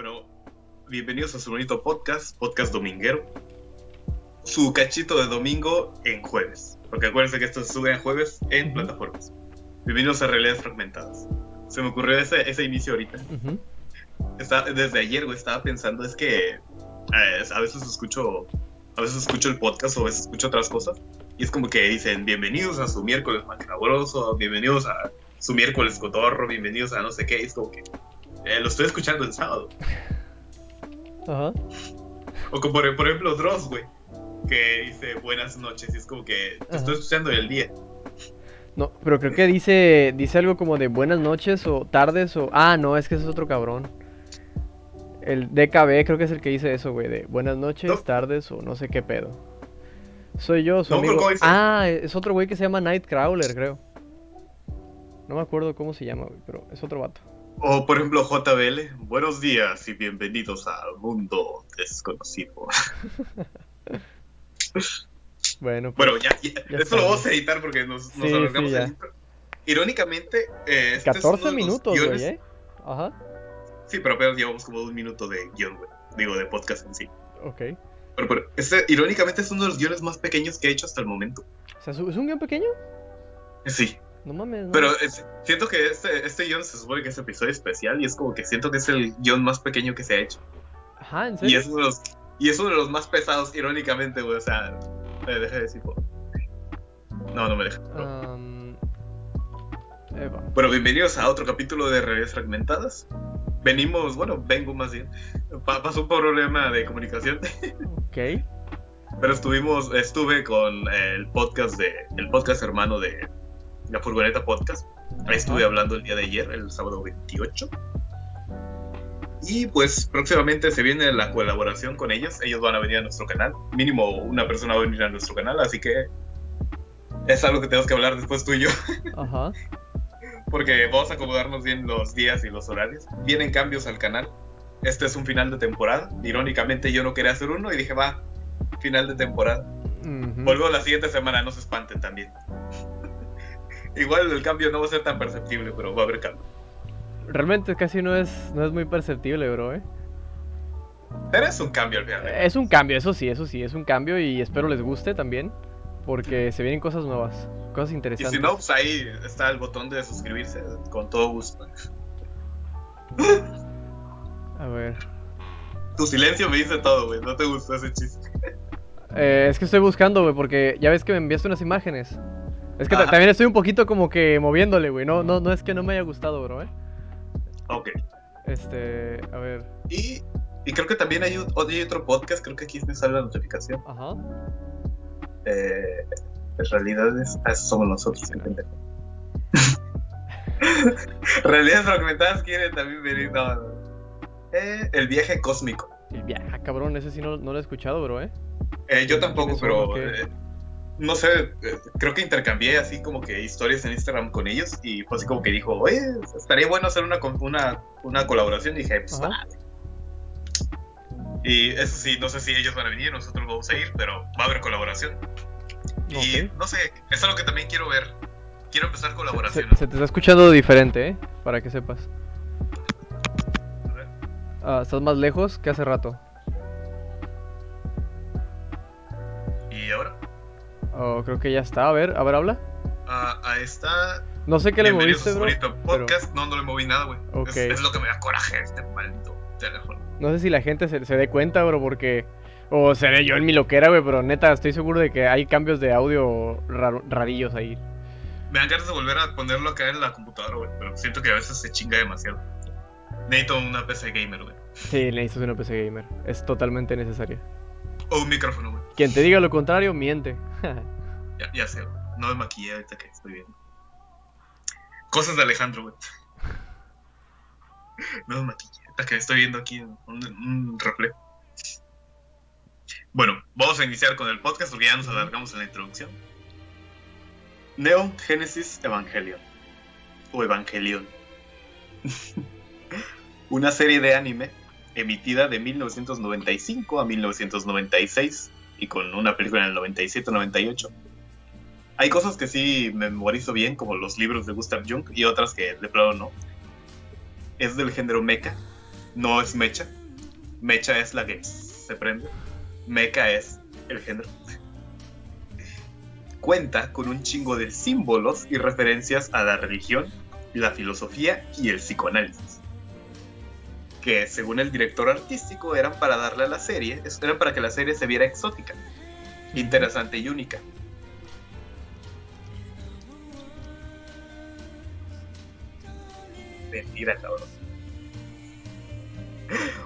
Bueno, bienvenidos a su bonito podcast, podcast dominguero. Su cachito de domingo en jueves. Porque acuérdense que esto se sube en jueves en plataformas. Bienvenidos a Realidades Fragmentadas. Se me ocurrió ese, ese inicio ahorita. Ujú. Está- desde ayer, güey, estaba pensando, es que eh, a veces escucho a veces escucho el podcast o a veces escucho otras cosas y es como que dicen bienvenidos a su miércoles macabroso, bienvenidos a su miércoles cotorro, bienvenidos a no sé qué, y es como que eh, lo estoy escuchando el sábado. Ajá. O como por, por ejemplo Dross, güey, que dice buenas noches y es como que te estoy escuchando el día. No, pero creo que dice dice algo como de buenas noches o tardes o ah, no, es que ese es otro cabrón. El DKB creo que es el que dice eso, güey, de buenas noches, No. tardes o no sé qué pedo. Soy yo, su No. Ah, es otro güey que se llama Nightcrawler, creo. No me acuerdo cómo se llama, güey, pero es otro vato. O por ejemplo JBL, buenos días y bienvenidos al mundo desconocido. Bueno, pues, Bueno, ya, ya, Ya eso está. lo vamos a editar porque nos, nos Sí, alargamos sí. Irónicamente, eh, este es uno 14 de los minutos, guiones- güey, ¿eh? Ajá. Sí, pero apenas llevamos como un minuto de guion, güey. Digo, de podcast en sí. Ok. Pero, pero este, irónicamente, es uno de los guiones más pequeños que he hecho hasta el momento. O sea, ¿es un guion pequeño? Sí, No mames. no. pero es- siento que este, este guion se supone que es episodio especial y es como que siento que es el guion más pequeño que se ha hecho. Ajá, ¿en Y serio? es uno de los, y es uno de los más pesados, irónicamente, güey. O sea, me deja de decir. No, no me deja. no. Eva. Bueno, bienvenidos a otro capítulo de Realidades Fragmentadas. Venimos, bueno, vengo más bien. Pa- pasó un problema de comunicación, Ok. pero estuvimos, estuve con el podcast de, el podcast hermano de la Furgoneta Podcast. Ahí estuve hablando el día de ayer, el sábado 28. Y pues próximamente se viene la colaboración con ellos. Ellos van a venir a nuestro canal. Mínimo una persona va a venir a nuestro canal, así que es algo que tenemos que hablar después tú y yo. Ajá. porque vamos a acomodarnos bien los días y los horarios. Vienen cambios al canal. Este es un final de temporada. Irónicamente yo no quería hacer uno y dije, va, final de temporada. Ujú. Vuelvo la siguiente semana, no se espanten también. Igual el cambio no va a ser tan perceptible, pero va a haber cambio. Realmente casi no es, no es muy perceptible, bro, ¿eh? Pero es un cambio al final. Es un cambio, eso sí, eso sí, es un cambio y espero les guste también. Porque se vienen cosas nuevas, cosas Y interesantes. si no, pues ahí está el botón de suscribirse, con todo gusto. A ver. Tu silencio me dice todo, güey. No te gustó ese chiste. Eh, es que estoy buscando, güey, porque ya ves que me enviaste unas imágenes. Es que Ajá. también estoy un poquito como que moviéndole, güey. No, no, no es que no me haya gustado, bro, ¿eh? Ok. Este, a ver. Y, y creo que también hay, un- hay otro podcast, creo que aquí me sale la notificación. Ajá. Eh, realidades. Ah, esos somos nosotros, pendejo. realidades fragmentadas quieren también venir. No, no. Eh, el viaje cósmico. El viaje, ah, cabrón, ese sí no, no lo he escuchado, bro, ¿eh? Eh, yo tampoco, pero. Eh, no sé, eh, creo que intercambié así como que historias en Instagram con ellos y fue así como que dijo, oye, estaría bueno hacer una, con- una, una colaboración. Y dije, pues. Y eso sí, no sé si ellos van a venir, nosotros vamos a ir, pero va a haber colaboración. Y no sé, es algo que también quiero ver. Quiero empezar Se, colaboraciones. se te está escuchando diferente, ¿eh? Para que sepas. Ah, estás más lejos que hace rato. Y ahora, Oh, creo que ya está. A ver, a ver, habla. a, a esta. No sé qué le moviste, bro. pero podcast. No, no le moví nada, güey. Es, es lo que me da coraje este maldito teléfono. no sé si la gente se, se dé cuenta, bro, porque... O seré yo en mi loquera, güey, pero neta, estoy seguro de que hay cambios de audio raro- rarillos ahí. Me dan ganas de volver a ponerlo acá en la computadora, güey. Pero siento que a veces se chinga demasiado. Necesito una PC gamer, güey. Sí, necesitas una PC gamer. Es totalmente necesaria. O un micrófono, güey. Quien te diga lo contrario, miente. Ya, ya sé, güey. No me maquillé ahorita que estoy viendo. Cosas de Alejandro, güey. No me maquillé. Ahorita que estoy viendo aquí un, un reflejo. Bueno, vamos a iniciar con el podcast porque ya nos alargamos en la introducción. Neon Genesis Evangelion. O Evangelion. Una serie de anime emitida de 1995 a 1996 y con una película en el 97-98. Hay cosas que sí memorizo bien, como los libros de Gustav Jung, y otras que de plano no. Es del género mecha. no es mecha. Mecha es la que se prende. Mecha es el género. Cuenta con un chingo de símbolos y referencias a la religión, la filosofía y el psicoanálisis. Que según el director artístico eran para darle a la serie, eran para que la serie se viera exótica, interesante y única. Mentira, cabrón.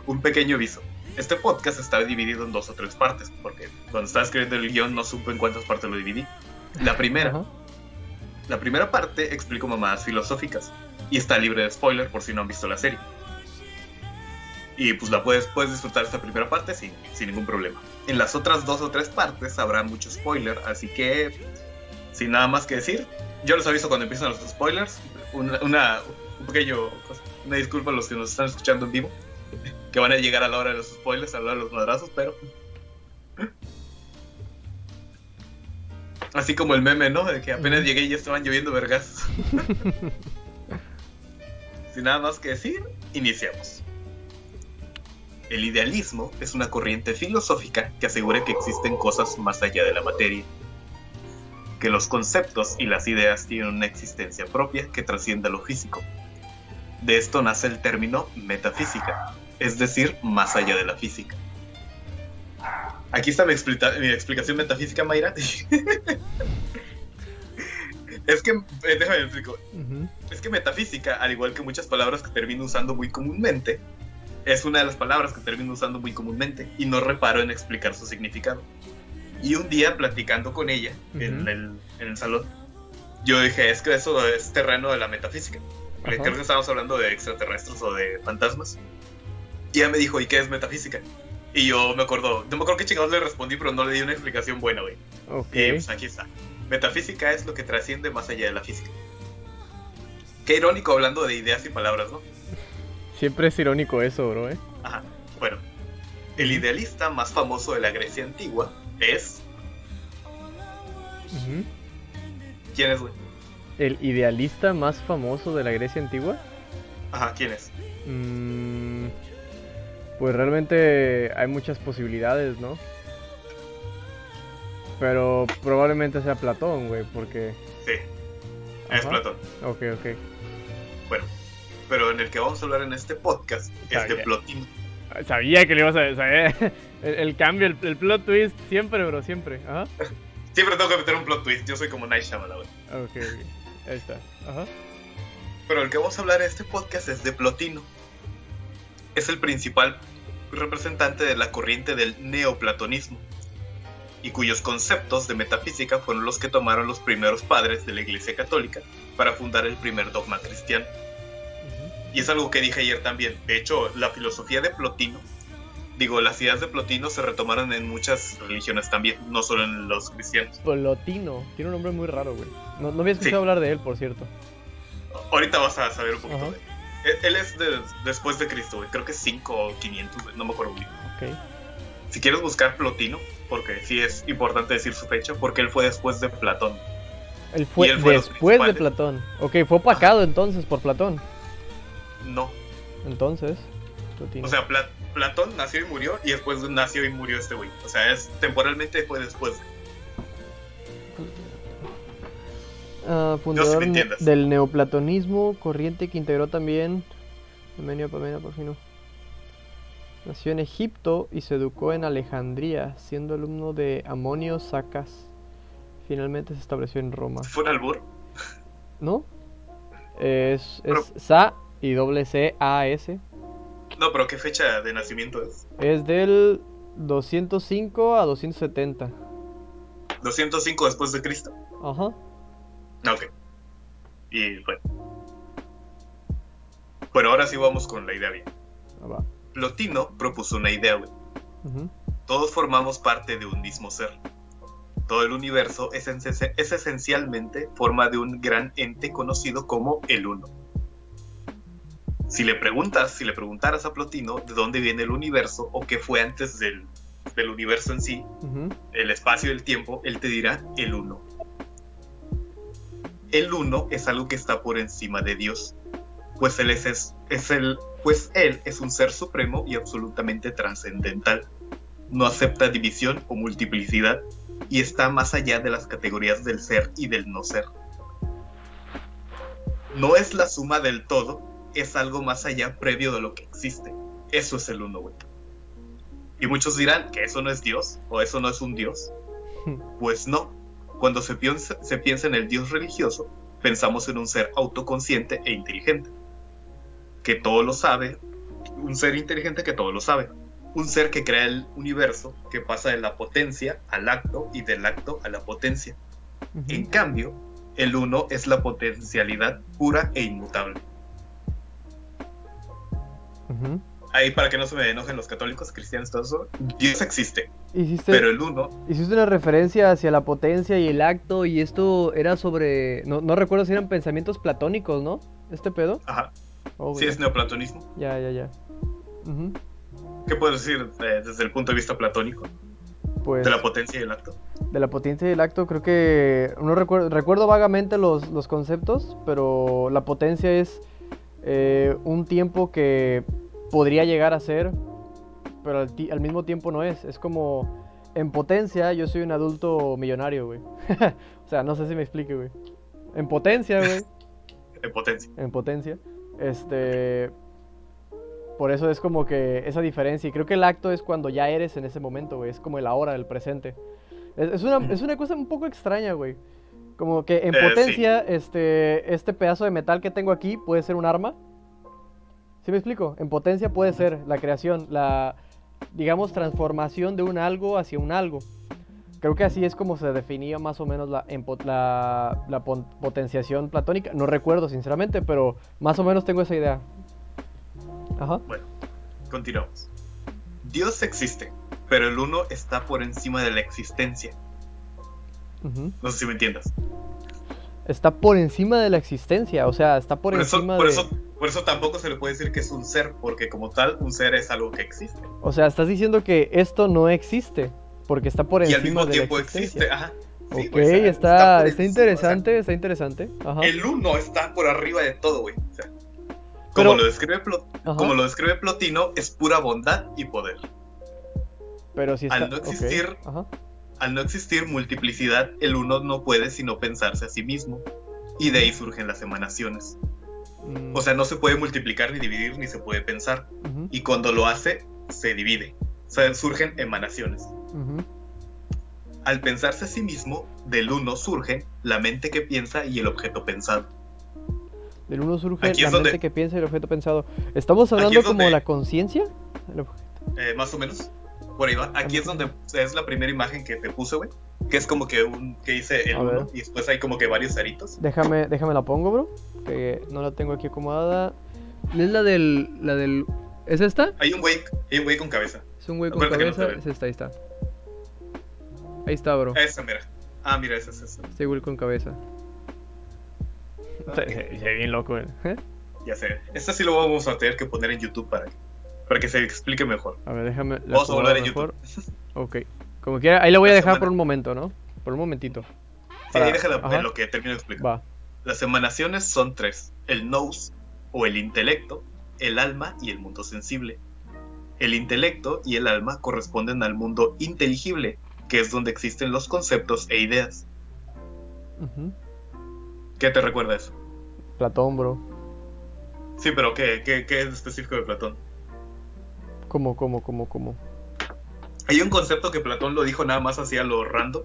Un pequeño aviso. Este podcast está dividido en dos o tres partes, porque cuando estaba escribiendo el guion no supe en cuántas partes lo dividí. La primera, la primera parte explico mamadas filosóficas y está libre de spoiler por si no han visto la serie. Y pues la puedes, puedes disfrutar esta primera parte sin, sin ningún problema. En las otras dos o tres partes habrá mucho spoiler, así que sin nada más que decir, yo les aviso cuando empiezan los spoilers. Una, una, un pequeño, una disculpa a los que nos están escuchando en vivo, que van a llegar a la hora de los spoilers, a la hora de los madrazos, pero Así como el meme, ¿no? De que apenas llegué y ya estaban lloviendo vergas. Sin nada más que decir, iniciamos. El idealismo es una corriente filosófica que asegura que existen cosas más allá de la materia. Que los conceptos y las ideas tienen una existencia propia que trasciende a lo físico. De esto nace el término metafísica, es decir, más allá de la física. Aquí está mi, explica- mi explicación metafísica, Mayra. es que, eh, déjame me explico. Es que metafísica, al igual que muchas palabras que termino usando muy comúnmente, es una de las palabras que termino usando muy comúnmente y no reparo en explicar su significado. Y un día platicando con ella en, el, en el salón, yo dije, es que eso es terreno de la metafísica. Ajá. Creo que estábamos hablando de extraterrestres o de fantasmas. Y ella me dijo, ¿y qué es metafísica? Y yo me acuerdo, no me acuerdo qué chingados le respondí, pero no le di una explicación buena, güey. Ok. Y pues aquí está. Metafísica es lo que trasciende más allá de la física. Qué irónico hablando de ideas y palabras, ¿no? Siempre es irónico eso, bro, ¿eh? Ajá. Bueno, el idealista más famoso de la Grecia antigua es. Ujú. ¿Quién es, güey? El idealista más famoso de la Grecia antigua. Ajá, ¿quién es? Mm, pues realmente hay muchas posibilidades, ¿no? Pero probablemente sea Platón, güey, porque... Sí, es Ajá. Platón. Ok, ok. Bueno, pero en el que vamos a hablar en este podcast es Está de bien. Plotino. Sabía que le ibas a saber. El, el cambio, el, el plot twist, siempre, bro, siempre. Ajá. Siempre tengo que meter un plot twist, yo soy como Night Shyamalan. Ok, ok. Ahí está. Ajá. Pero el que vamos a hablar en este podcast es de Plotino. Es el principal representante de la corriente del neoplatonismo y cuyos conceptos de metafísica fueron los que tomaron los primeros padres de la Iglesia Católica para fundar el primer dogma cristiano. Y es algo que dije ayer también. De hecho, la filosofía de Plotino, digo, las ideas de Plotino se retomaron en muchas religiones también, no solo en los cristianos. Plotino. Tiene un nombre muy raro, güey. No, no había escuchado Sí. hablar de él, por cierto. Ahorita vas a saber un poquito Ajá. de él. Es de- después de Cristo, güey. Creo que es 5 o 500, güey, no me acuerdo bien. Ok. Si quieres buscar Plotino, porque sí es importante decir su fecha, porque él fue después de Platón. Él fue, él fue después de. Platón. Ok, fue opacado entonces por Platón. No. Entonces. O sea, Pla- Platón nació y murió, y después nació y murió este güey. O sea, es temporalmente fue después. Ah, fundador del neoplatonismo, corriente que integró también Parmenio, Parmenio, Porfino. Nació en Egipto y se educó en Alejandría, siendo alumno de Amonio Sacas. Finalmente se estableció en Roma. Fue un albur. ¿No? Es, Pero- es Sa y doble C A S. No, pero ¿qué fecha de nacimiento es? Es del 205 a 270. 205 después de Cristo. Ajá. Ah, Ok. Y bueno. Bueno, ahora sí vamos con la idea bien. Ah, va. Plotino propuso una idea, güey. Todos formamos parte de un mismo ser. Todo el universo es esencialmente forma de un gran ente conocido como el Uno. Si le preguntas, si le preguntaras a Plotino de dónde viene el universo o qué fue antes del, del universo en sí, el espacio y el tiempo, él te dirá el Uno. El Uno es algo que está por encima de Dios, pues él es, es, es el pues él es un ser supremo y absolutamente trascendental. No acepta división o multiplicidad y está más allá de las categorías del ser y del no ser. No es la suma del todo, es algo más allá previo de lo que existe. Eso es el uno, güey. Y muchos dirán que eso no es Dios o eso no es un Dios. Pues no. Cuando se piensa, se piensa en el Dios religioso, pensamos en un ser autoconsciente e inteligente, que todo lo sabe, un ser inteligente que todo lo sabe, un ser que crea el universo, que pasa de la potencia al acto y del acto a la potencia. En cambio, el uno es la potencialidad pura e inmutable. Ahí para que no se me enojen los católicos, cristianos, todo eso, Dios existe. pero el uno... Hiciste una referencia hacia la potencia y el acto y esto era sobre... No, no recuerdo si eran pensamientos platónicos, ¿no? ¿Este pedo? Ajá. Oh, sí, es neoplatonismo. Ya, ya, ya. ¿Qué puedes decir eh, desde el punto de vista platónico? Pues, de la potencia y el acto. De la potencia y el acto, creo que. No recuerdo, recuerdo vagamente los, los conceptos, pero la potencia es eh, un tiempo que podría llegar a ser, pero al, mismo tiempo no es. Es como. En potencia, yo soy un adulto millonario, güey. o sea, no sé si me explique, güey. En potencia, güey. en potencia. En potencia. Este. Por eso es como que esa diferencia. Y creo que el acto es cuando ya eres en ese momento, güey. Es como el ahora, el presente. Es, una, cosa un poco extraña, güey. Como que en eh, potencia, este, este pedazo de metal que tengo aquí puede ser un arma. ¿Sí me explico? En potencia puede ser la creación, la, digamos, transformación de un algo hacia un algo. Creo que así es como se definía más o menos la, la, la potenciación platónica. No recuerdo, sinceramente, pero más o menos tengo esa idea. Bueno, continuamos. Dios existe, pero el uno está por encima de la existencia. No sé si me entiendas. Está por encima de la existencia, o sea, está por, encima por de... Eso, por eso tampoco se le puede decir que es un ser, porque como tal, un ser es algo que existe. O sea, estás diciendo que esto no existe, porque está por encima de. Y al mismo tiempo existe, ajá. ok, pues, está, está, interesante, está interesante. El uno está por arriba de todo, güey. O sea, como, lo describe como lo describe Plotino, es pura bondad y poder. Pero si al no existir, al no existir multiplicidad, el uno no puede sino pensarse a sí mismo. Y de ahí surgen las emanaciones. Mm. O sea, no se puede multiplicar ni dividir ni se puede pensar. Y cuando lo hace, se divide. O sea, surgen emanaciones. Al pensarse a sí mismo, del uno surgen la mente que piensa y el objeto pensado. Del uno surge la mente que piensa y el objeto pensado. ¿Estamos hablando como la conciencia? Eh, más o menos. Por ahí va. Aquí es donde es la primera imagen que te puse, güey. Que es como que un que dice el uno y después hay como que varios aritos. Déjame, déjame la pongo, bro. Que no la tengo aquí acomodada. ¿Es la del. la del. ¿Es esta? Hay un güey, hay un güey con cabeza. Es un güey con cabeza. es esta, ahí está. Ahí está, bro. Esa, mira. Ah, mira, esa es esa. Este güey con cabeza. Se bien loco, ¿eh? Ya sé. Esta sí lo vamos a tener que poner en YouTube para, para que se explique mejor. A ver, déjame. Vamos a volver en YouTube. Ok. Como quiera, ahí lo voy a dejar por un momento, ¿no? Por un momentito. Sí, ahí déjala en lo que termino de explicar. Va. Las emanaciones son tres: el nous, o el intelecto, el alma y el mundo sensible. El intelecto y el alma corresponden al mundo inteligible, que es donde existen los conceptos e ideas. ¿Qué te recuerda eso? Platón, bro. Sí, pero ¿qué, qué, qué es específico de Platón? ¿Cómo, cómo, cómo, cómo? Hay un concepto que Platón lo dijo nada más así a lo random.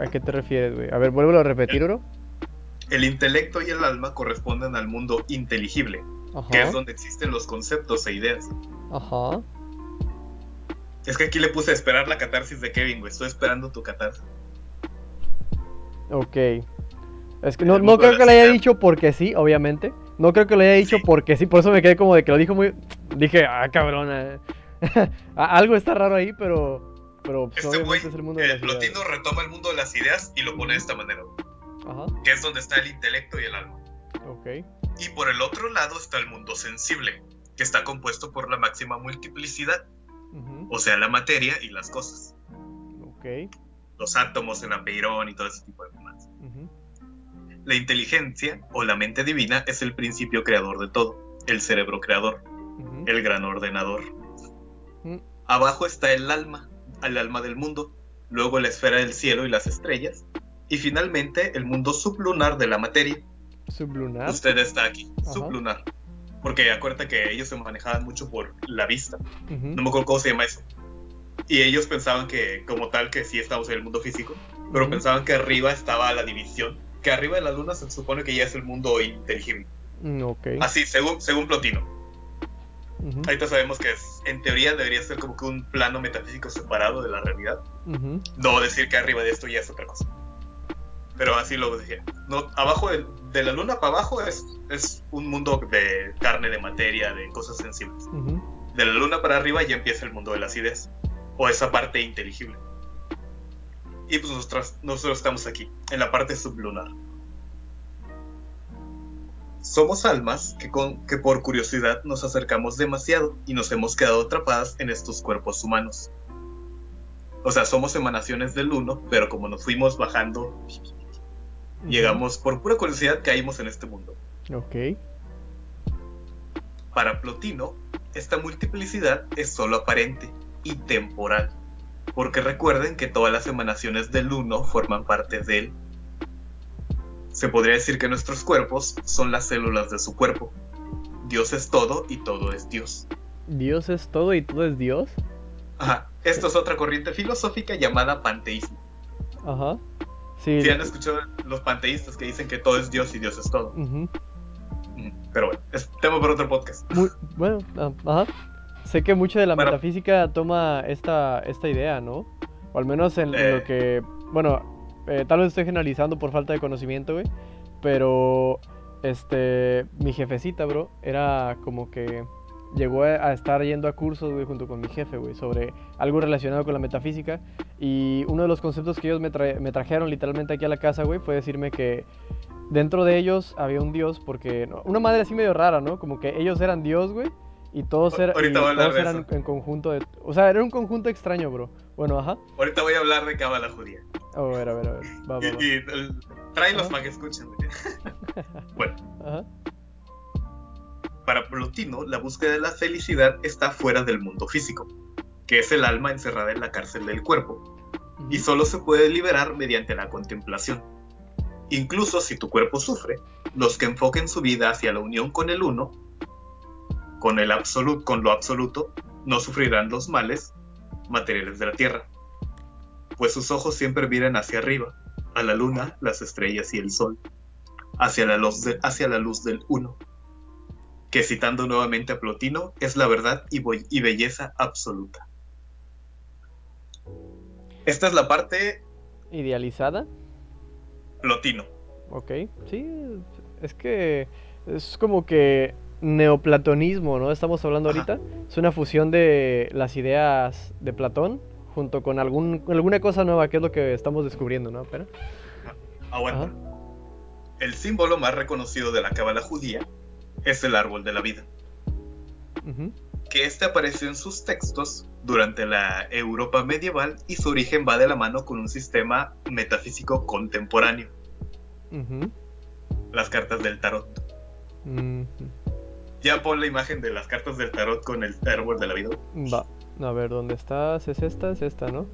¿A qué te refieres, güey? A ver, vuelvo a repetir, bro. El intelecto y el alma corresponden al mundo inteligible, que es donde existen los conceptos e ideas. Ajá. Es que aquí le puse a esperar la catarsis de Kevin, güey. Estoy esperando tu catarsis. Ok. Es que no, no creo que lo haya dicho porque sí, obviamente. No creo que lo haya dicho porque sí, por eso me quedé como de que lo dijo muy. Dije, ah, cabrona. Algo está raro ahí, pero. Pero pues, este güey, es el mundo de las Plotino retoma el mundo de las ideas y lo pone de esta manera. Ajá. Que es donde está el intelecto y el alma. Ok. Y por el otro lado está el mundo sensible, que está compuesto por la máxima multiplicidad. O sea, la materia y las cosas. Ok los átomos en apeirón y todo ese tipo de cosas. La inteligencia o la mente divina es el principio creador de todo, el cerebro creador, Ujú. el gran ordenador. Mm. Abajo está el alma, el alma del mundo, luego la esfera del cielo y las estrellas, y finalmente el mundo sublunar de la materia. Sublunar. Usted está aquí, Ajá. sublunar. Porque acuérdate que ellos se manejaban mucho por la vista. No me acuerdo cómo se llama eso. Y ellos pensaban que, como tal, que sí estamos en el mundo físico, pero pensaban que arriba estaba la división. Que arriba de la luna se supone que ya es el mundo inteligible. Mm, Ok. Así, según, según Plotino. Ujú. Ahorita sabemos que es- en teoría debería ser como que un plano metafísico separado de la realidad. Ujú. No decir que arriba de esto ya es otra cosa. Pero así lo dije. No, abajo de, de la luna para abajo es, es un mundo de carne, de materia, de cosas sensibles. Ujú. De la luna para arriba ya empieza el mundo de las ideas. O esa parte inteligible. Y pues nosotros, nosotros estamos aquí, en la parte sublunar. Somos almas que, con, que por curiosidad nos acercamos demasiado y nos hemos quedado atrapadas en estos cuerpos humanos. O sea, somos emanaciones del uno, pero como nos fuimos bajando, llegamos, por pura curiosidad, caímos en este mundo. Ok. Para Plotino, esta multiplicidad es solo aparente y temporal, porque recuerden que todas las emanaciones del uno forman parte de él. Se podría decir que nuestros cuerpos son las células de su cuerpo. Dios es todo y todo es Dios. Dios es todo y todo es Dios. Ajá. Esto es otra corriente filosófica llamada panteísmo. Ajá. Sí. Si han escuchado los panteístas que dicen que todo es Dios y Dios es todo. Ujú. Pero bueno, es tema para otro podcast. Muy, bueno, ah, ajá. Sé que mucho de la Para- metafísica toma esta, esta idea, ¿no? O al menos en, en Eh. lo que, bueno, eh, tal vez estoy generalizando por falta de conocimiento, güey. Pero, este, mi jefecita, bro, era como que llegó a, estar yendo a cursos, güey, junto con mi jefe, güey, sobre algo relacionado con la metafísica. Y uno de los conceptos que ellos me, trae- me trajeron literalmente aquí a la casa, güey, fue decirme que dentro de ellos había un dios, porque una madre así medio rara, ¿no? Como que ellos eran dios, güey, y todos, era- y todos eran eso. en conjunto de... O sea, era un conjunto extraño, bro. Bueno, ajá. Ahorita voy a hablar de cábala judía. A ver, a ver, a ver. Va, Y, va. y, el- tráelos para que escuchen. bueno, Ajá. para Plotino, la búsqueda de la felicidad está fuera del mundo físico, que es el alma encerrada en la cárcel del cuerpo, y solo se puede liberar mediante la contemplación. Incluso si tu cuerpo sufre, los que enfoquen su vida hacia la unión con el uno, con el absoluto, con lo absoluto, no sufrirán los males materiales de la tierra, pues sus ojos siempre miran hacia arriba, a la luna, las estrellas y el sol, hacia la luz, de- hacia la luz del uno, que citando nuevamente a Plotino, es la verdad y, y belleza absoluta. Esta es la parte Idealizada. Plotino. Ok. Sí, es que es como que neoplatonismo, ¿no? Estamos hablando Ajá. ahorita. Es una fusión de las ideas de Platón junto con algún, alguna cosa nueva, que es lo que estamos descubriendo, ¿no? Pero, Aguanta. Ajá. El símbolo más reconocido de la cábala judía es el árbol de la vida, que este apareció en sus textos durante la Europa medieval y su origen va de la mano con un sistema metafísico contemporáneo, las cartas del tarot. Ya pon la imagen de las cartas del tarot con el árbol de la vida. Va. A ver, ¿dónde estás? ¿Es esta? ¿Es esta, no?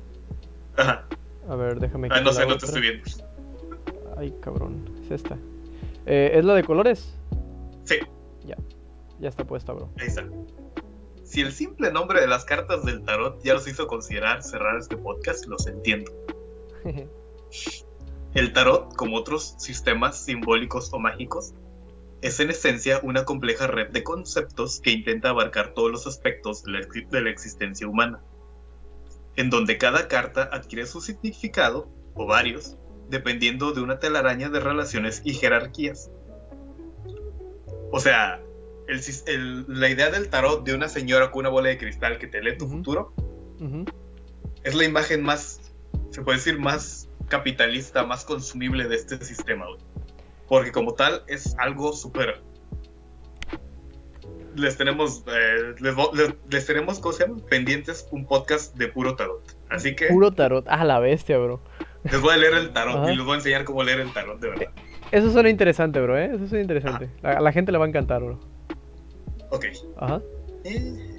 Ajá. A ver, déjame Ah, no sé, no te estoy viendo. Ay, cabrón. Es esta. Eh, ¿Es la de colores? Sí, Ya está puesta, bro. ahí está. Si el simple nombre de las cartas del tarot ya los hizo considerar cerrar este podcast, los entiendo. El tarot, como otros sistemas simbólicos o mágicos, es en esencia una compleja red de conceptos que intenta abarcar todos los aspectos de la, ex- de la existencia humana, en donde cada carta adquiere su significado, o varios, dependiendo de una telaraña de relaciones y jerarquías. O sea, el sis- el- la idea del tarot de una señora con una bola de cristal que te lee tu futuro es la imagen más, se puede decir, más capitalista, más consumible de este sistema, güey. Porque como tal es algo súper... Les tenemos, eh, les, vo- les- les tenemos, ¿cómo se llama? Pendientes un podcast de puro tarot. Así que Puro tarot. Ah, la bestia, bro. les voy a leer el tarot Ajá. y les voy a enseñar cómo leer el tarot, de verdad. Eso suena interesante, bro, ¿eh? Eso suena interesante. A la gente le va a encantar, bro. Ok. Ajá. Eh,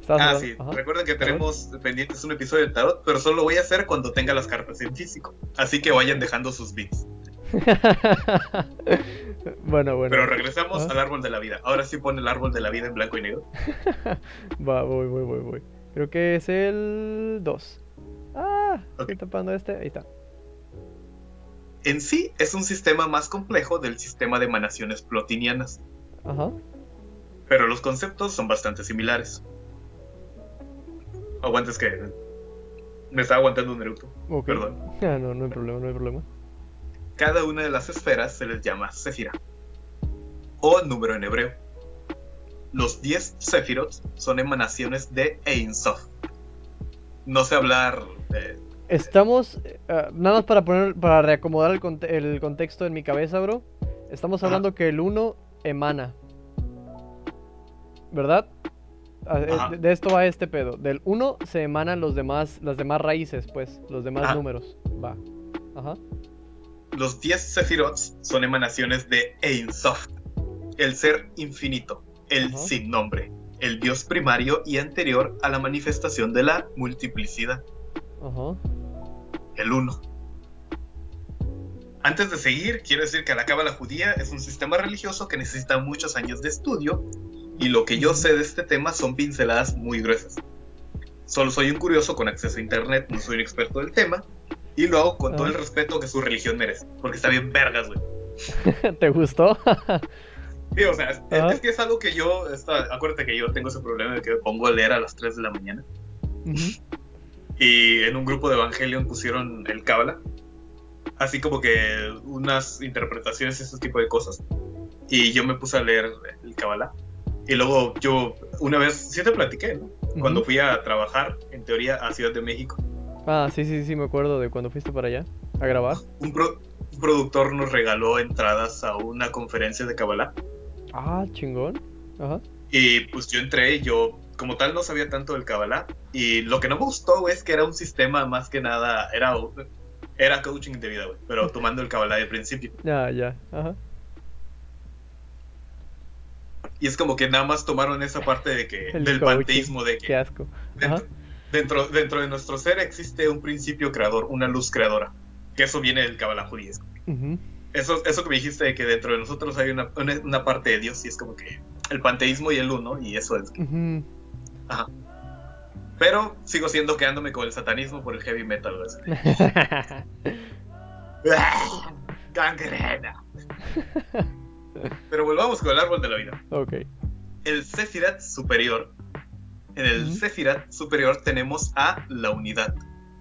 ¿Estabas Ah, sí. Ajá. Recuerden que tenemos pendientes un episodio de tarot, pero solo lo voy a hacer cuando tenga las cartas en físico. Así que vayan dejando sus bits. bueno, bueno. Pero regresamos Ajá. al árbol de la vida. Ahora sí pone el árbol de la vida en blanco y negro. Va, voy, voy, voy, voy. Creo que es el 2. Ah, Ok. estoy tapando este. Ahí está. En sí, es un sistema más complejo del sistema de emanaciones plotinianas, Ajá. pero los conceptos son bastante similares. Aguantes que me está aguantando un eructo. Perdón. Ah, no, no hay problema, no hay problema. Cada una de las esferas se les llama Sefira, o número en hebreo. Los 10 Sefirot son emanaciones de Ein Sof. No sé hablar. Estamos, eh, ah, nada más para poner, para reacomodar el, conte- el contexto en mi cabeza, bro. Estamos Ajá. hablando que el 1 emana. ¿Verdad? Ah, eh, Ajá. De, de esto va este pedo. Del 1 se emanan los demás, las demás raíces, pues, los demás Ajá. números. Va. Ajá. Los 10 Sefirot son emanaciones de Ein Sof, el ser infinito, el sin nombre, el Dios primario y anterior a la manifestación de la multiplicidad, el uno. Antes de seguir, quiero decir que la cábala judía es un sistema religioso que necesita muchos años de estudio y lo que yo sé de este tema son pinceladas muy gruesas. Solo soy un curioso con acceso a internet, no soy un experto del tema y lo hago con todo Ah. el respeto que su religión merece, porque está bien vergas, güey. ¿Te gustó? Sí, o sea, es, es que es algo que yo, esta- acuérdate que yo tengo ese problema de que me pongo a leer a las 3 de la mañana y en un grupo de Evangelion pusieron el Cábala, así como que unas interpretaciones y ese tipo de cosas. Y yo me puse a leer el Cábala. Y luego yo, una vez, sí te platiqué, ¿no? Cuando Ujú. fui a trabajar, en teoría, a Ciudad de México, Ah, sí, sí, sí, me acuerdo de cuando fuiste para allá a grabar. un, pro- un productor nos regaló entradas a una conferencia de Cábala. Ah, chingón. Ajá. Y pues yo entré y yo, como tal, no sabía tanto del Kabbalah. Y lo que no me gustó es que era un sistema más que nada, era, era coaching de vida, güey, pero tomando el Kabbalah de principio. Ya, ya. Ajá. Y es como que nada más tomaron esa parte de que, El del coaching. panteísmo, de Qué asco. Ajá. Dentro, dentro de nuestro ser existe un principio creador, una luz creadora. Que eso viene del Kabbalah. Ujú. Eso, eso que me dijiste de que dentro de nosotros hay una, una, una parte de Dios y es como que el panteísmo y el uno, y eso es. Ujú. Pero sigo siendo quedándome con el satanismo por el heavy metal. Gangrena. Pero volvamos con el árbol de la vida. ok. El Sefirat superior. En el Ujú. Sefirat superior tenemos a la unidad,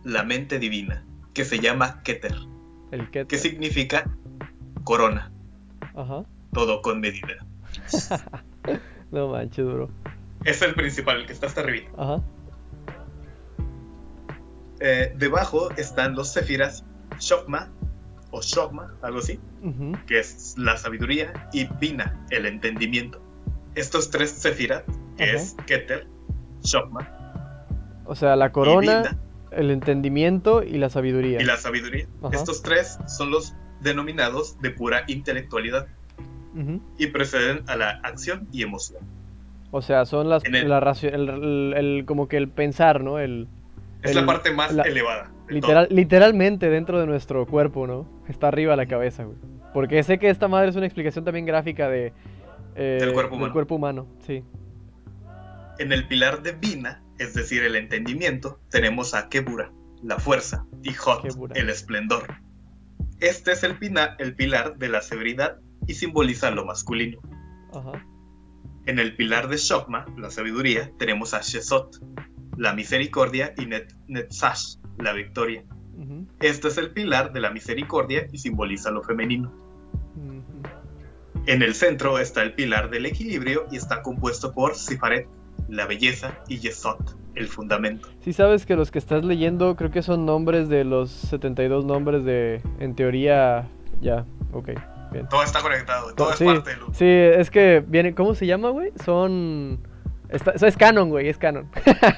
la mente divina, que se llama Keter, El que que significa corona, Ajá. todo con medida. No manches, bro. Es el principal, el que está hasta arriba. Ajá. Eh, debajo están los Sefiras Shokma o Shokma, algo así. Que es la sabiduría, y Bina, el entendimiento. Estos tres Sefirat, que es Keter, Shokma O sea, la corona, el entendimiento y la sabiduría. y la sabiduría. Ajá. Estos tres son los denominados de pura intelectualidad y preceden a la acción y emoción. O sea, son las, el- la el, el- el- como que el pensar, ¿no? El Es la parte más la- elevada. literal, literalmente dentro de nuestro cuerpo, ¿no? Está arriba la cabeza, güey. Porque sé que esta madre es una explicación también gráfica de eh, Del cuerpo humano. cuerpo humano, sí. En el pilar de Bina, es decir, el entendimiento, tenemos a Kebura, la fuerza, y Hot, Kebura. el esplendor. Este es el, pina- el pilar de la severidad y simboliza lo masculino. Ajá. En el pilar de Shokma, la sabiduría, tenemos a Shesot, la misericordia, y Net Netzash, la victoria. Este es el pilar de la misericordia y simboliza lo femenino. En el centro está el pilar del equilibrio y está compuesto por Sifaret, la belleza, y Yesot, el fundamento. Sí sabes que los que estás leyendo creo que son nombres de los 72 nombres de, en teoría, ya, ok, bien. Todo está conectado, todo es sí, parte de lo... sí, es que viene, ¿cómo se llama, güey? Son... está- es canon, güey, es canon.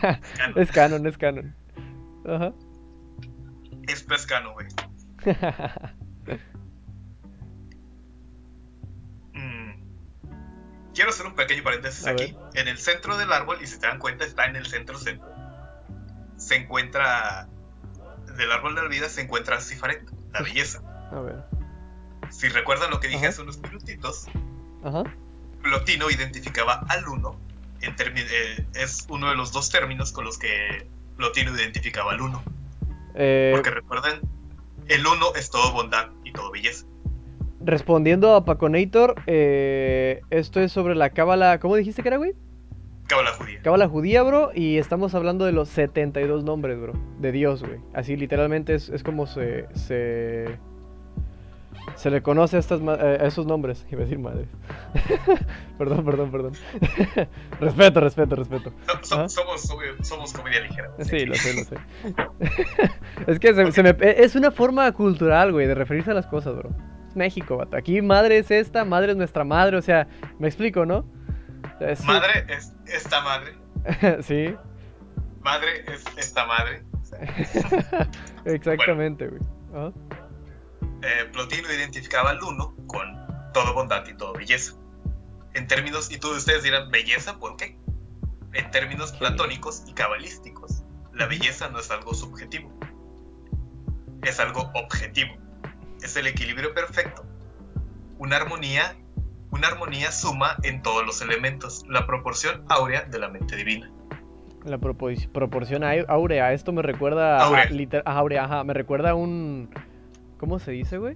es canon, es canon. Ajá. Es pescano, güey. quiero hacer un pequeño paréntesis A aquí. En el centro del árbol, y si te dan cuenta, está en el centro centro. Se encuentra. Del árbol de la vida se encuentra Sifaret, la belleza. A ver. Si recuerdan lo que dije Ajá. hace unos minutitos, Ajá. Plotino identificaba al uno. En eh, es uno de los dos términos con los que Plotino identificaba al uno. Eh, Porque recuerden, el uno es todo bondad y todo belleza. Respondiendo a Paconator, eh, esto es sobre la cábala. ¿Cómo dijiste que era, güey? Cábala judía. Cábala judía, bro. Y estamos hablando de los 72 nombres, bro. De Dios, güey. Así literalmente es, es como se, se. Se le conoce a, estas, eh, a esos nombres. Iba a decir madres. perdón, perdón, perdón. respeto, respeto, respeto. So- so- Ajá. somos, somos, somos comedia ligera. Sí, lo sé, lo sé. es que se, se me, es una forma cultural, güey, de referirse a las cosas, bro. México, vato. Aquí madre es esta, madre es nuestra madre, o sea, me explico, ¿no? O sea, sí- Madre es esta madre. sí, Madre es esta madre. O sea, exactamente, güey. Ajá. eh, Plotino identificaba al uno con todo bondad y todo belleza. En términos, y todos ustedes dirán, ¿belleza? ¿Por qué? En términos platónicos y cabalísticos, la belleza no es algo subjetivo, es algo objetivo. Es el equilibrio perfecto. Una armonía, una armonía suma en todos los elementos, la proporción áurea de la mente divina. La proporción áurea, esto me recuerda a, Áurea. liter- a áurea, ajá, me recuerda a un ¿cómo se dice, güey?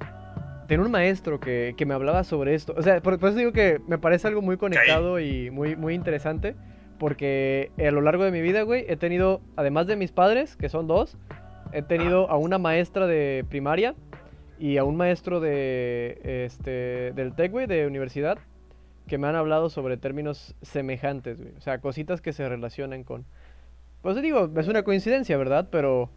Tenía un maestro que, que me hablaba sobre esto. O sea, por, por eso digo que me parece algo muy conectado y muy, muy interesante. Porque a lo largo de mi vida, güey, he tenido, además de mis padres, que son dos, he tenido a una maestra de primaria y a un maestro de este del TEC, de universidad, que me han hablado sobre términos semejantes, güey. O sea, cositas que se relacionan con. Pues digo, es una coincidencia, ¿verdad? Pero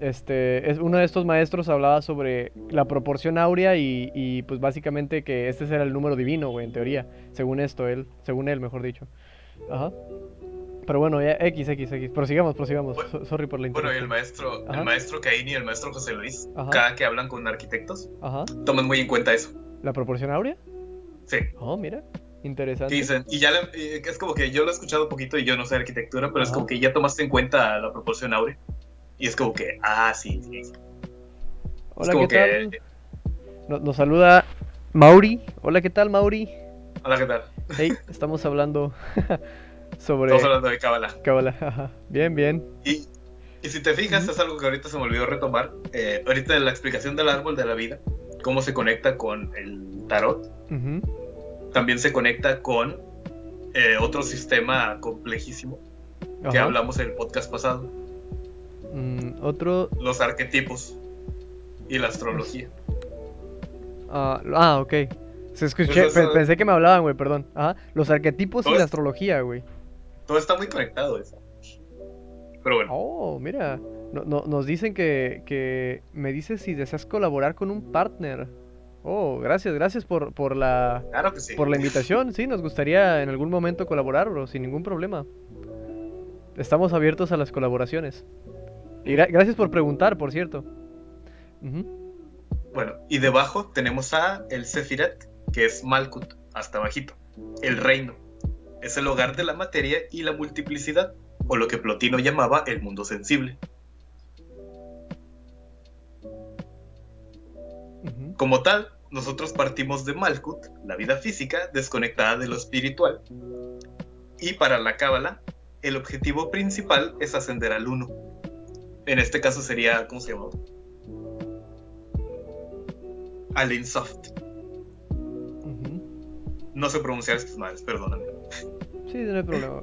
este es uno de estos maestros hablaba sobre la proporción áurea y, y, pues básicamente que este era el número divino, güey, en teoría, según esto él, según él, mejor dicho. Ajá. Pero bueno, ya X, X, X. Prosigamos, prosigamos. Bueno, sorry por la Bueno, y el interrupción. maestro, Ajá. el maestro Caín y el maestro José Luis, Ajá. cada que hablan con arquitectos, Ajá. toman muy en cuenta eso. ¿La proporción áurea? Sí. Oh, mira. Interesante. Dicen, y ya le- es como que yo lo he escuchado poquito y yo no sé arquitectura, pero es como que ya tomaste en cuenta la proporción áurea. Y es como que, ah, sí, sí. sí. Hola, ¿qué que, tal? Nos, nos saluda Mauri. Hola, ¿qué tal, Mauri? hola, ¿qué tal? Hey, estamos hablando sobre Estamos hablando de. Cábala. Ajá. Bien, bien. Y, y si te fijas, es algo que ahorita se me olvidó retomar. eh, ahorita la explicación del árbol de la vida, cómo se conecta con el tarot, también se conecta con eh, otro sistema complejísimo que hablamos en el podcast pasado, Mm, otro. los arquetipos y la astrología. ah, ah, ok. Se escuché, Pues eso- pensé que me hablaban, güey, perdón. Ajá. Los arquetipos y la astrología, güey. Todo está muy conectado eso. Pero bueno, Oh, mira. No- no- nos dicen que, que me dices si deseas colaborar con un partner. Oh, gracias, gracias por, por la claro que sí. por la invitación. Sí, nos gustaría en algún momento colaborar, bro, sin ningún problema. Estamos abiertos a las colaboraciones. Y gra- gracias por preguntar, por cierto. Bueno, y debajo tenemos a el Sefirat, que es Malkut, hasta bajito. El reino. Es el hogar de la materia y la multiplicidad, o lo que Plotino llamaba el mundo sensible. Como tal, nosotros partimos de Malkut, la vida física, desconectada de lo espiritual. Y para la Cábala, el objetivo principal es ascender al uno. En este caso sería, ¿cómo se llama? Al Insoft. No sé pronunciar estas madres, perdóname. Sí, no hay problema.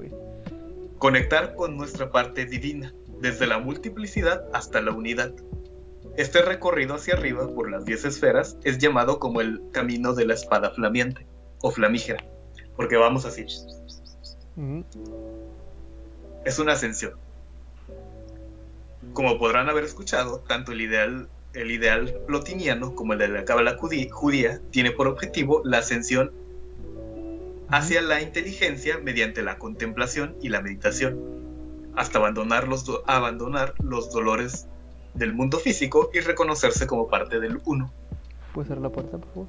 Conectar con nuestra parte divina, desde la multiplicidad hasta la unidad. Este recorrido hacia arriba por las 10 esferas es llamado como el camino de la espada flameante o flamígera, porque vamos así. Ujú. Es una ascensión. Como podrán haber escuchado, tanto el ideal, el ideal plotiniano como el de la cábala judí- judía tiene por objetivo la ascensión hacia la inteligencia mediante la contemplación y la meditación, hasta abandonar los, do- abandonar los dolores del mundo físico y reconocerse como parte del uno. ¿Puedes cerrar la puerta, por favor?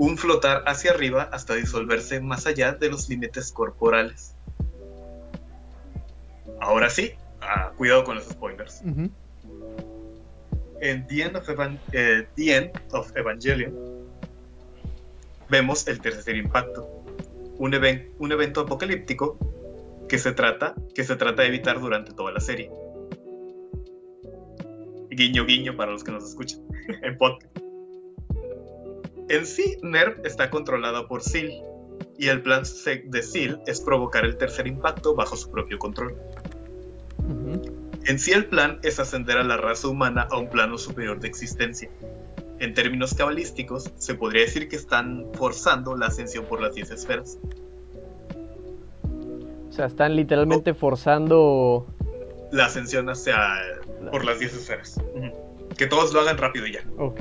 un flotar hacia arriba hasta disolverse más allá de los límites corporales. Ahora sí, ah, cuidado con los spoilers. En The End of, Evan- eh, The End of Evangelion vemos el tercer impacto, un, even- un evento apocalíptico que se, trata, que se trata de evitar durante toda la serie. Guiño guiño para los que nos escuchan en podcast. En sí, NERV está controlada por Seal y el plan de Seal es provocar el tercer impacto bajo su propio control. Ujú. En sí el plan es ascender a la raza humana a un plano superior de existencia. En términos cabalísticos, se podría decir que están forzando la ascensión por las 10 esferas. O sea, están literalmente forzando. La ascensión hacia por las 10 esferas. Que todos lo hagan rápido y ya. Ok.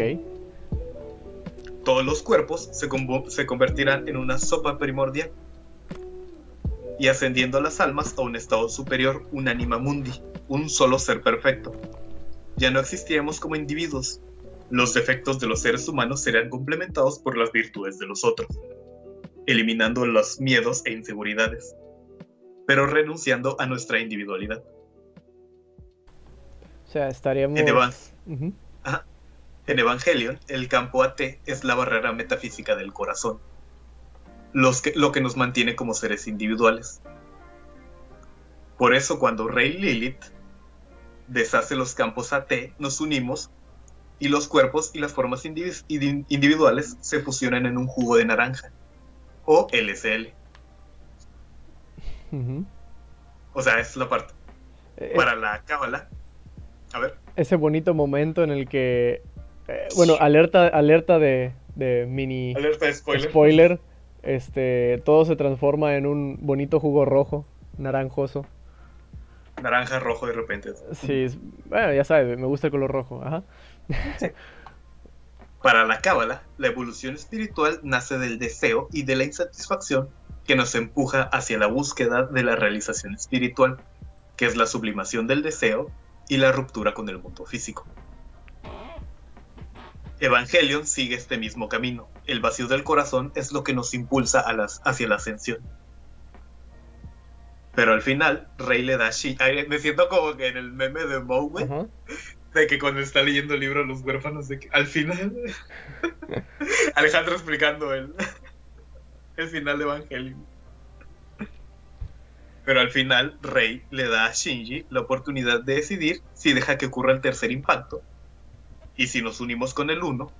Todos los cuerpos se, se convertirán en una sopa primordial. Y ascendiendo las almas a un estado superior, un anima mundi, un solo ser perfecto. Ya no existiríamos como individuos. Los defectos de los seres humanos serían complementados por las virtudes de los otros, eliminando los miedos e inseguridades, pero renunciando a nuestra individualidad. O sea, estaríamos. En Evan-. En Evangelion, el campo AT es la barrera metafísica del corazón, los que- lo que nos mantiene como seres individuales. Por eso cuando Rey Lilith deshace los campos AT, nos unimos y los cuerpos y las formas individuales se fusionan en un jugo de naranja, o LSL. O sea, es la parte. Eh, Para la cábala, a ver, Ese bonito momento en el que. eh, bueno, alerta, alerta de, de mini alerta de spoiler. spoiler. Este, todo se transforma en un bonito jugo rojo, naranjoso. Naranja, rojo de repente. Sí, es- bueno, ya sabes, me gusta el color rojo. Ajá. Para la Cábala, la evolución espiritual nace del deseo y de la insatisfacción que nos empuja hacia la búsqueda de la realización espiritual, que es la sublimación del deseo y la ruptura con el mundo físico. Evangelion sigue este mismo camino. El vacío del corazón es lo que nos impulsa hacia la ascensión. Pero al final, Rey le da a Me siento como que en el meme de Moe. De que cuando está leyendo el libro Los huérfanos, de que al final. Alejandro explicando el, el final de Evangelion. Pero al final, Rey le da a Shinji la oportunidad de decidir si deja que ocurra el tercer impacto y si nos unimos con el uno,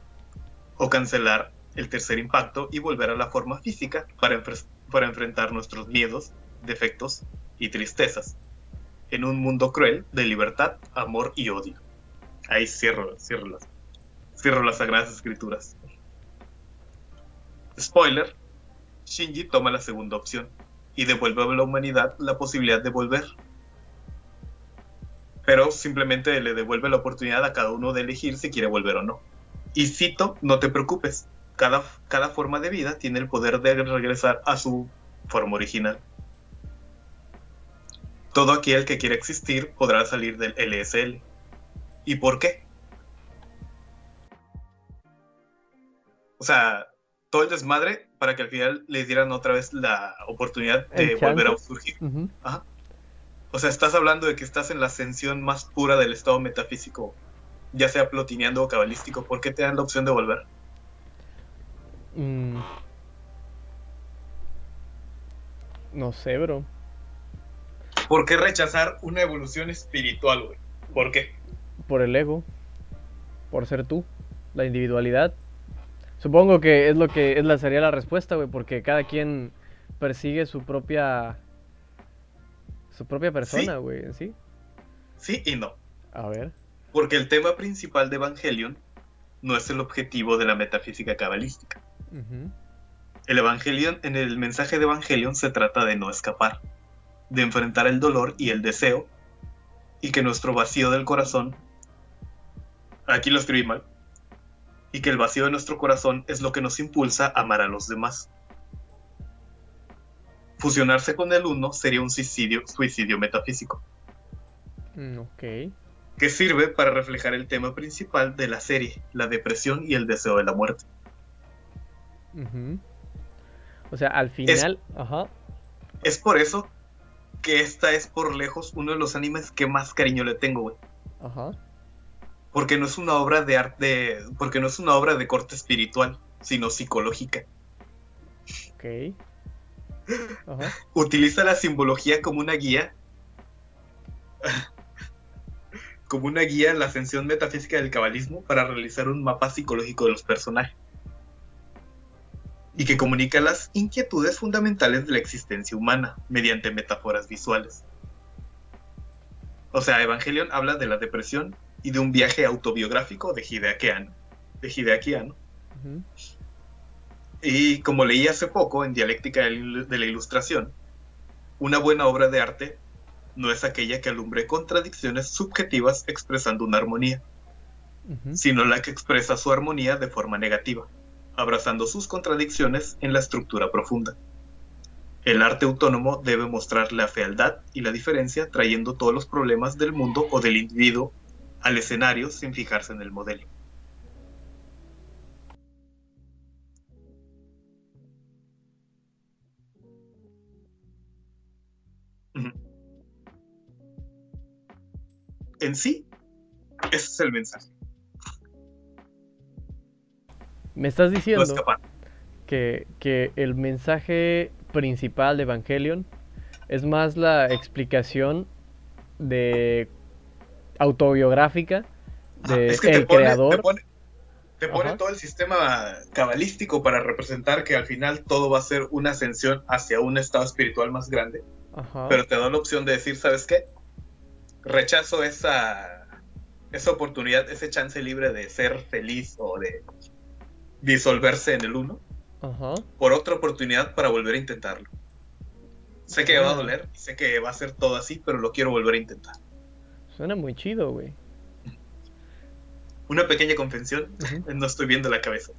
o cancelar el tercer impacto y volver a la forma física para, para enfrentar nuestros miedos, defectos y tristezas en un mundo cruel de libertad, amor y odio. Ahí cierro, cierro las, cierro las sagradas escrituras. Spoiler, Shinji toma la segunda opción y devuelve a la humanidad la posibilidad de volver. Pero simplemente le devuelve la oportunidad a cada uno de elegir si quiere volver o no. Y cito, no te preocupes, cada, cada forma de vida tiene el poder de regresar a su forma original. Todo aquel que quiera existir podrá salir del LSL. ¿Y por qué? O sea, todo el desmadre para que al final les dieran otra vez la oportunidad de volver a surgir. Ujú. O sea, estás hablando de que estás en la ascensión más pura del estado metafísico, ya sea plotineando o cabalístico. ¿Por qué te dan la opción de volver? Mm. No sé, bro. ¿Por qué rechazar una evolución espiritual, güey? ¿Por qué? Por el ego. Por ser tú. La individualidad. Supongo que es lo que es la, sería la respuesta, güey, porque cada quien persigue su propia. Su propia persona, güey, en sí. Sí y no. A ver. Porque el tema principal de Evangelion no es el objetivo de la metafísica cabalística. El Evangelion, en el mensaje de Evangelion se trata de no escapar, de enfrentar el dolor y el deseo, y que nuestro vacío del corazón, aquí lo escribí mal, y que el vacío de nuestro corazón es lo que nos impulsa a amar a los demás. Fusionarse con el uno sería un suicidio, suicidio metafísico, Mm, ok. que sirve para reflejar el tema principal de la serie, la depresión y el deseo de la muerte. O sea, al final, ajá, Es por eso que esta es por lejos uno de los animes que más cariño le tengo, güey. ajá. Porque no es una obra de arte, porque no es una obra de corte espiritual, sino psicológica. Ok. Utiliza la simbología como una guía, como una guía en la ascensión metafísica del cabalismo para realizar un mapa psicológico de los personajes. Y que comunica las inquietudes fundamentales de la existencia humana mediante metáforas visuales. O sea, Evangelion habla de la depresión y de un viaje autobiográfico de Hideaki Anno. De Hideaki Anno. ujú. Y como leí hace poco en Dialéctica de la Ilustración, una buena obra de arte no es aquella que alumbre contradicciones subjetivas expresando una armonía, sino la que expresa su armonía de forma negativa, abrazando sus contradicciones en la estructura profunda. El arte autónomo debe mostrar la fealdad y la diferencia trayendo todos los problemas del mundo o del individuo al escenario sin fijarse en el modelo. En sí, ese es el mensaje. Me estás No diciendo que, que el mensaje principal de Evangelion es más la explicación de autobiográfica Ajá, de es que te el pone, creador. te pone, te pone Ajá. todo el sistema cabalístico para representar que al final todo va a ser una ascensión hacia un estado espiritual más grande, Ajá. pero te da la opción de decir, ¿sabes qué? Rechazo esa, esa oportunidad, ese chance libre de ser feliz o de disolverse en el uno Ajá. por otra oportunidad para volver a intentarlo. Sé que va a Ah. doler, sé que va a ser todo así, pero lo quiero volver a intentar. Suena muy chido, güey. Una pequeña confesión, no estoy viendo la cabeza.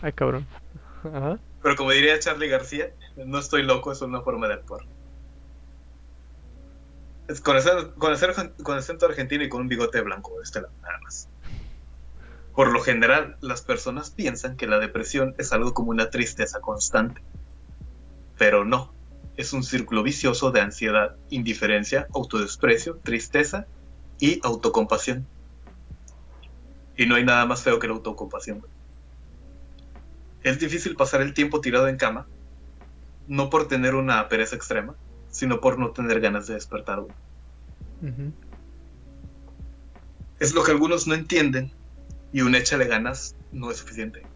Ay, cabrón. Ajá. Pero como diría Charlie García, no estoy loco, es una forma de actuar. Es con, acento, con, acento, con acento argentino y con un bigote blanco este nada más. Por lo general, las personas piensan que la depresión es algo como una tristeza constante. Pero no, es un círculo vicioso de ansiedad, indiferencia, autodesprecio, tristeza y autocompasión. Y no hay nada más feo que la autocompasión. Es difícil pasar el tiempo tirado en cama, no por tener una pereza extrema, sino por no tener ganas de despertar. Ujú. Es lo que algunos no entienden y un échale ganas no es suficiente.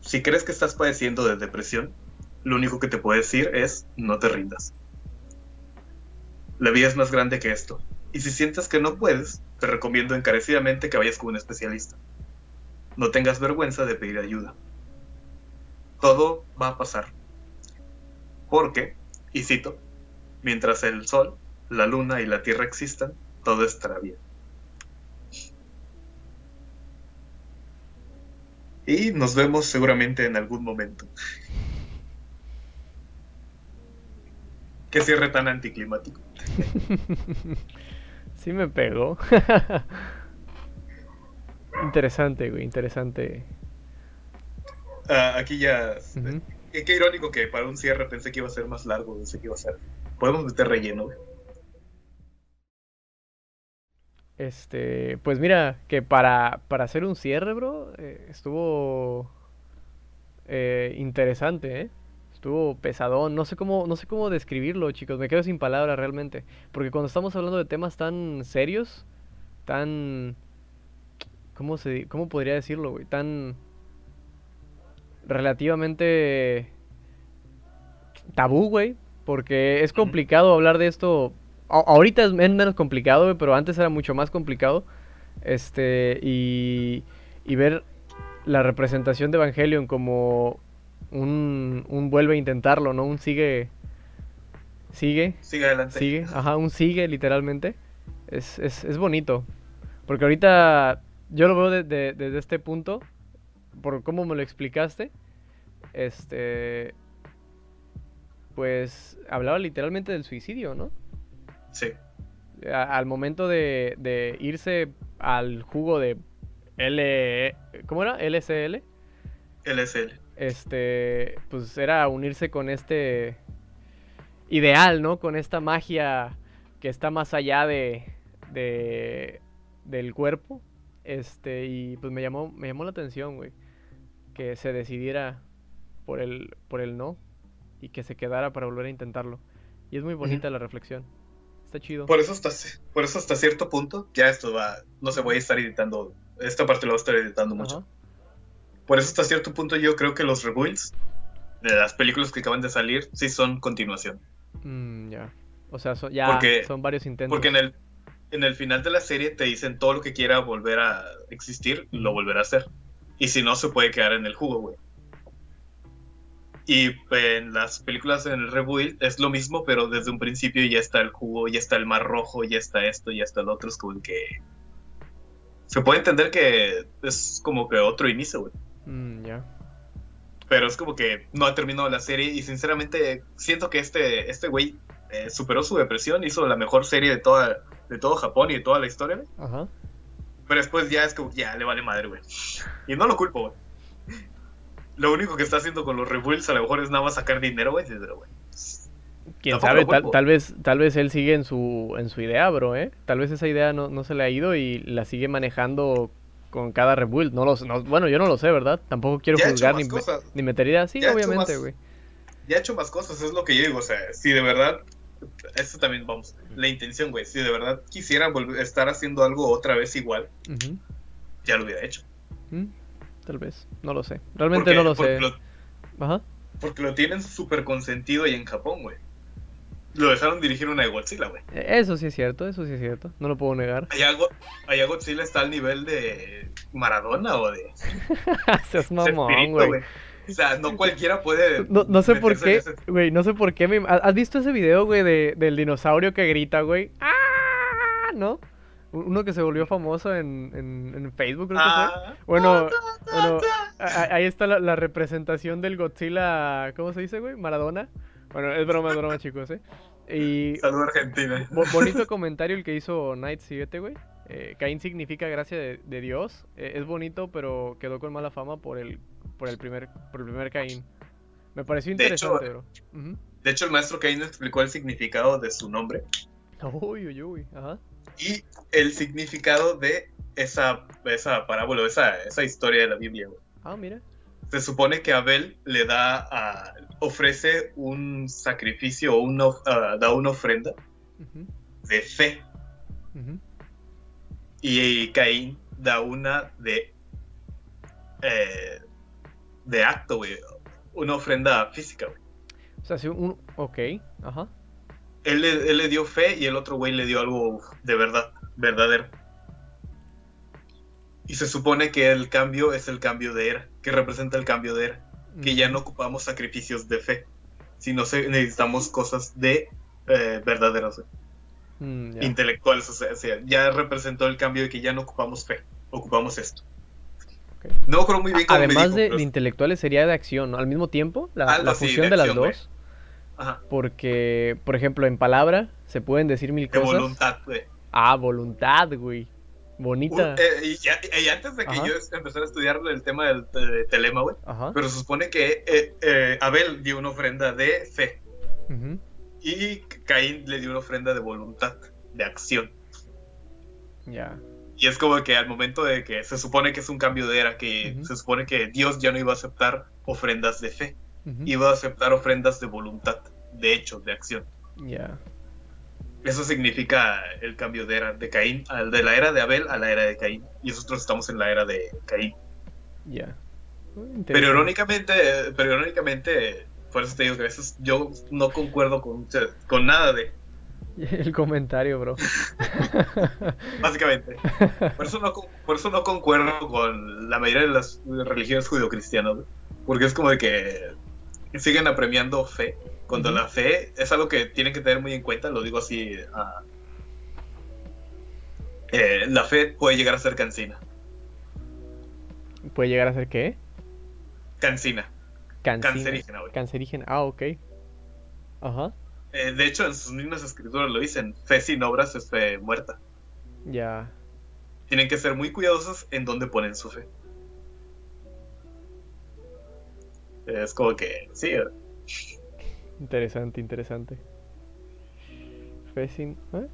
Si crees que estás padeciendo de depresión, lo único que te puedo decir es no te rindas. La vida es más grande que esto, y si sientes que no puedes, te recomiendo encarecidamente que vayas con un especialista. No tengas vergüenza de pedir ayuda. Todo va a pasar. Porque, y cito, mientras el sol, la luna y la tierra existan, todo estará bien. Y nos vemos seguramente en algún momento. Qué cierre tan anticlimático. sí me pegó. interesante, güey, interesante. Ah, aquí ya. Ujú. qué, qué irónico que para un cierre pensé que iba a ser más largo, pensé que iba a ser. Podemos meter relleno, güey. Este, pues mira, que para, para hacer un cierre, bro, eh, estuvo eh, interesante, ¿eh? Estuvo pesadón, no sé cómo, no sé cómo describirlo, chicos, me quedo sin palabras realmente, porque cuando estamos hablando de temas tan serios, tan, ¿cómo se, cómo podría decirlo, güey? Tan relativamente tabú, güey, porque es complicado hablar de esto. a- ahorita es men- menos complicado, güey, pero antes era mucho más complicado. Este, y, y ver la representación de Evangelion como un, un vuelve a intentarlo, ¿no? Un sigue, sigue, Sigue adelante. sigue, ajá, un sigue literalmente. Es, es, es bonito. Porque ahorita yo lo veo de- de- desde este punto, por cómo me lo explicaste. Este, pues hablaba literalmente del suicidio, ¿no? Sí. A- al momento de, de irse al jugo de L... ¿Cómo era? LCL. LSL. Este, pues era unirse con este ideal, ¿no? Con esta magia que está más allá de, de del cuerpo. Este, y pues me llamó, me llamó la atención, güey. Que se decidiera por el, por el no y que se quedara para volver a intentarlo. Y es muy bonita la reflexión. Está chido. Por eso hasta, por eso hasta cierto punto, ya esto va, no se voy a estar editando, esta parte lo voy a estar editando mucho. Por eso hasta cierto punto yo creo que los rebuilds de las películas que acaban de salir sí son continuación. Mm, ya. O sea, ya son varios intentos. Porque en el, en el final de la serie te dicen todo lo que quiera volver a existir, lo volverá a hacer. Y si no, se puede quedar en el jugo, güey. Y en las películas en el Rebuild es lo mismo, pero desde un principio ya está el jugo, ya está el mar rojo, ya está esto, ya está el otro. Es como que. Se puede entender que es como que otro inicio, güey. Mm, ya. Pero es como que no ha terminado la serie y sinceramente siento que este, este güey eh, superó su depresión, hizo la mejor serie de toda de todo Japón y de toda la historia, güey. Ajá. Pero después ya es como, ya le vale madre, güey. Y no lo culpo, güey. Lo único que está haciendo con los rebuilds a lo mejor es nada más sacar dinero, güey. Quién sabe, tal, vez, tal vez él sigue en su, en su idea, bro, ¿eh? Tal vez esa idea no, se le ha ido y la sigue manejando con cada rebuild. No lo, bueno, yo no lo sé, ¿verdad? Tampoco quiero juzgar ni, ni, meter ideas. Sí, obviamente, güey. Ya ha hecho más cosas, es lo que yo digo. O sea, si de verdad eso también, vamos, la intención, güey. Si de verdad quisiera volver, estar haciendo algo otra vez igual, ya lo hubiera hecho. Mm, tal vez, no lo sé. Realmente no lo sé. Ajá. Porque lo tienen súper consentido ahí en Japón, güey. Lo dejaron dirigir una de Godzilla, güey. Eso sí es cierto, eso sí es cierto. No lo puedo negar. Allá, Godzilla está al nivel de Maradona o de. Seas mamón, güey. O sea, no cualquiera puede. No, sé por qué, güey, no sé por qué. Me... ¿Has visto ese video, güey, de, del dinosaurio que grita, güey? ¡Ah! ¿No? Uno que se volvió famoso en, en, Facebook, creo que fue. Ah. Bueno, bueno ahí está la, representación del Godzilla. ¿Cómo se dice, güey? Maradona. Bueno, es broma, es broma, chicos, ¿eh? Y... Salud Argentina. bonito comentario el que hizo Night 7, güey. Eh, Caín significa gracia de, Dios. Eh, es bonito, pero quedó con mala fama por el por el primer, por el primer Caín. Me pareció interesante, bro. De hecho, el maestro Caín explicó el significado de su nombre. Uy, uy, uy. Ajá. Y el significado de esa, esa parábola, esa, esa historia de la Biblia, Ah, mira. Se supone que Abel le da a, ofrece un sacrificio o una, uh, da una ofrenda de fe. Y Caín da una de eh, de acto, güey. Una ofrenda física, güey. O sea, sí, un... Ok, ajá. Él, le dio fe y el otro güey le dio algo de verdad, verdadero. Y se supone que el cambio es el cambio de era, que representa el cambio de era. Que ya no ocupamos sacrificios de fe, sino necesitamos cosas de eh, verdaderas, mm, intelectuales. O sea, ya representó el cambio de que ya no ocupamos fe, ocupamos esto. No creo muy bien Además de, intelectuales sería de acción, ¿no? Al mismo tiempo, la, la fusión de, las dos. Ajá. Porque, por ejemplo, en palabra se pueden decir mil de cosas. voluntad, güey. Ah, voluntad, güey. Bonita. Eh, y, antes de que yo empezara a estudiar el tema del telema, güey. Pero se supone que eh, eh, Abel dio una ofrenda de fe. Y Caín le dio una ofrenda de voluntad, de acción. Ya. Y es como que al momento de que se supone que es un cambio de era, que se supone que Dios ya no iba a aceptar ofrendas de fe, iba a aceptar ofrendas de voluntad, de hecho, de acción. Ya. Eso significa el cambio de era de Caín, de la era de Abel a la era de Caín. Y nosotros estamos en la era de Caín. Ya. Pero irónicamente, pero irónicamente, por eso te digo que a veces yo no concuerdo con, con nada de El comentario, bro. Básicamente. Por eso, no, por eso no concuerdo con la mayoría de las religiones judio-cristianas. Porque es como de que siguen apremiando fe. Cuando la fe es algo que tienen que tener muy en cuenta, lo digo así. Ah, eh, la fe puede llegar a ser cansina. ¿Puede llegar a ser qué? Cansina. Cancerígena, Cancerígena, ah, ok. Ajá. Eh, de hecho, en sus mismas escrituras lo dicen, fe sin obras es fe muerta. Ya. Tienen que ser muy cuidadosos en dónde ponen su fe. Es como que, sí. Interesante, interesante. Fe sin... ¿eh?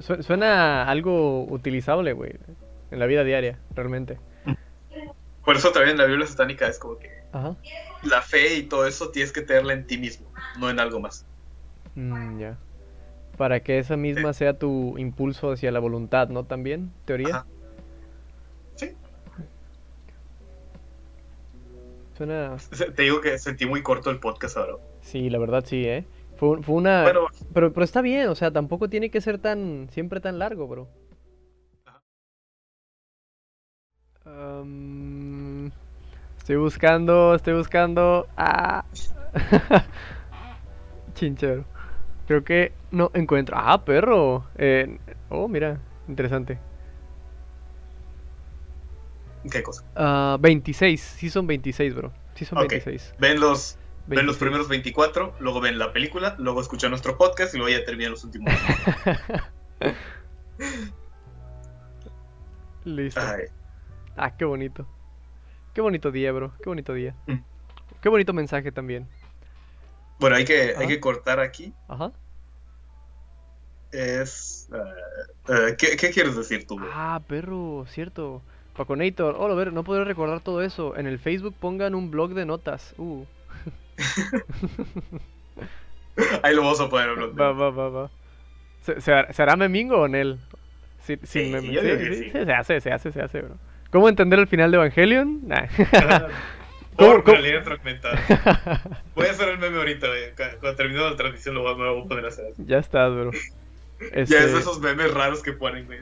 Su- Suena algo utilizable, güey, en la vida diaria, realmente. Por eso también en la Biblia satánica es como que Ajá. la fe y todo eso tienes que tenerla en ti mismo, no en algo más. Mm, ya. Para que esa misma sea tu impulso hacia la voluntad, ¿no? También, teoría. Ajá. Suena... Te digo que sentí muy corto el podcast ahora. Sí, la verdad sí, ¿eh? Fue, fue una... Bueno, Pero, pero está bien, o sea, tampoco tiene que ser tan... Siempre tan largo, bro. Am, estoy buscando, estoy buscando... Ah. Chinchero. Creo que no encuentro... Ah, perro. Eh, Oh, mira, interesante. ¿Qué cosa? Ah, 26, sí son 26, bro. Sí son Ok. 26. Ven los, ven 26. los primeros 24, luego ven la película, luego escuchan nuestro podcast y luego ya terminan los últimos. Listo. Ay, Ah, qué bonito. Qué bonito día, bro. Qué bonito día. Mm. Qué bonito mensaje también. Bueno, hay que, Ajá. hay que cortar aquí. Ajá. Es. eh, eh, ¿qué, qué quieres decir tú? güey? Ah, perro, cierto. Paconator. Oh, a ver, no podré recordar todo eso. En el Facebook pongan un blog de notas. Uh. Ahí lo vamos a poner en blog. Va, va, va, va. ¿Se, se, har- se hará memingo o Nel? Sin, sin Sí, meme. yo Sí, digo que sí, sí. sí, se hace, se hace, se hace, bro. ¿Cómo entender el final de Evangelion? Nah. Por ¿Cómo- la línea fragmentada. Voy a hacer el meme ahorita. Cu- Cuando termine la transmisión lo voy, a- me lo voy a poner a hacer. así. ya estás, bro. Ya es Este- de esos memes raros que ponen, güey.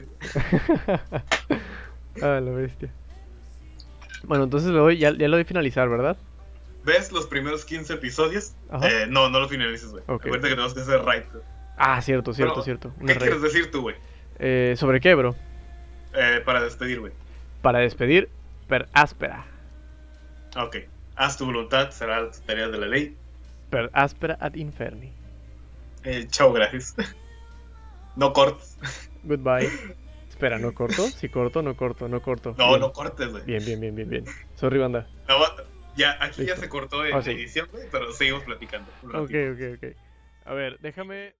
Ah, la bestia. Bueno, entonces lo doy, ya, ya lo doy finalizar, ¿verdad? ¿Ves los primeros 15 episodios? Eh, no, no lo finalices, güey. Ok. Acuérdate que tenemos que hacer right. Ah, cierto, cierto, Pero, cierto. Una ¿Qué re- quieres decir tú, güey? Eh, ¿Sobre qué, bro? Eh, para despedir, güey. Para despedir, per áspera. Ok. Haz tu voluntad, será la tarea de la ley. Per áspera ad inferni. Eh, chao, gracias. no cortes. Goodbye. Espera, ¿no corto? Si corto, no corto, no corto. No, Bien. no cortes, güey. Bien, bien, bien, bien, bien. Sorry, banda. No, ya, aquí ya se cortó en Ah, sí. edición, güey, pero seguimos platicando. Ok, ok, ok. A ver, déjame...